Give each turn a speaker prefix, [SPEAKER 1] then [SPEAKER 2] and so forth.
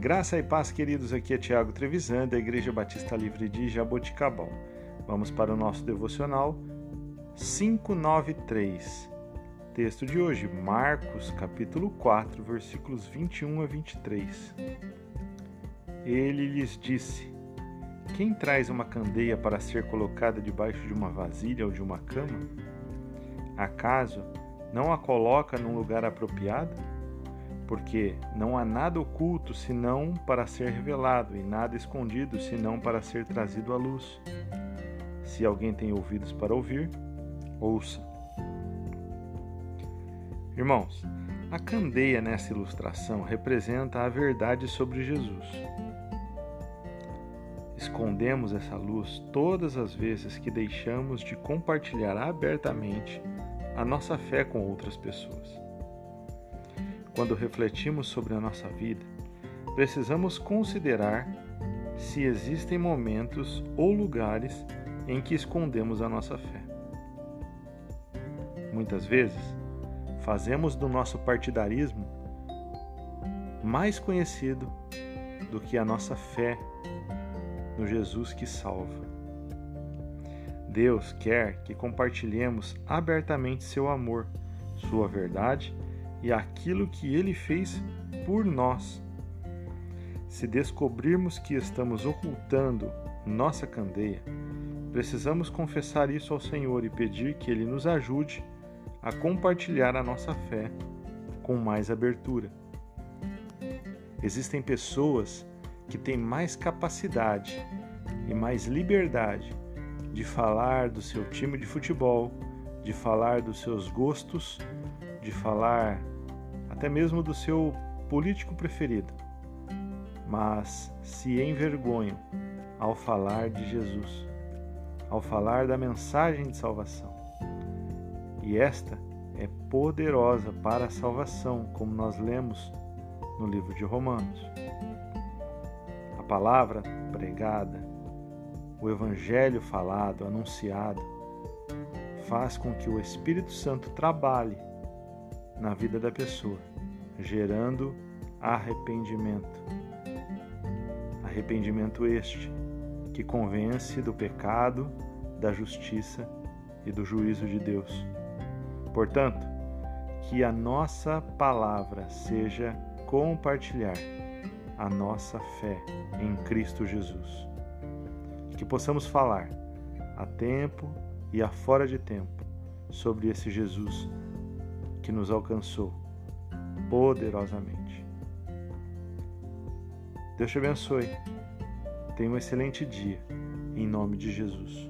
[SPEAKER 1] Graça e paz, queridos. Aqui é Tiago Trevisan, da Igreja Batista Livre de Jaboticabal. Vamos para o nosso devocional 593. Texto de hoje, Marcos, capítulo 4, versículos 21 a 23. Ele lhes disse: Quem traz uma candeia para ser colocada debaixo de uma vasilha ou de uma cama? Acaso não a coloca num lugar apropriado? Porque não há nada oculto senão para ser revelado, e nada escondido senão para ser trazido à luz. Se alguém tem ouvidos para ouvir, ouça. Irmãos, a candeia nessa ilustração representa a verdade sobre Jesus. Escondemos essa luz todas as vezes que deixamos de compartilhar abertamente a nossa fé com outras pessoas. Quando refletimos sobre a nossa vida, precisamos considerar se existem momentos ou lugares em que escondemos a nossa fé. Muitas vezes, fazemos do nosso partidarismo mais conhecido do que a nossa fé no Jesus que salva. Deus quer que compartilhemos abertamente seu amor, sua verdade e aquilo que ele fez por nós. Se descobrirmos que estamos ocultando nossa candeia, precisamos confessar isso ao Senhor e pedir que Ele nos ajude a compartilhar a nossa fé com mais abertura. Existem pessoas que têm mais capacidade e mais liberdade de falar do seu time de futebol, de falar dos seus gostos, de falar até mesmo do seu político preferido, mas se envergonham ao falar de Jesus, ao falar da mensagem de salvação. E esta é poderosa para a salvação, como nós lemos no livro de Romanos. A palavra pregada, o evangelho falado, anunciado, faz com que o Espírito Santo trabalhe na vida da pessoa, gerando arrependimento. Arrependimento este que convence do pecado, da justiça e do juízo de Deus. Portanto, que a nossa palavra seja compartilhar a nossa fé em Cristo Jesus. Que possamos falar a tempo e a fora de tempo sobre esse Jesus que nos alcançou poderosamente. Deus te abençoe. Tenha um excelente dia, em nome de Jesus.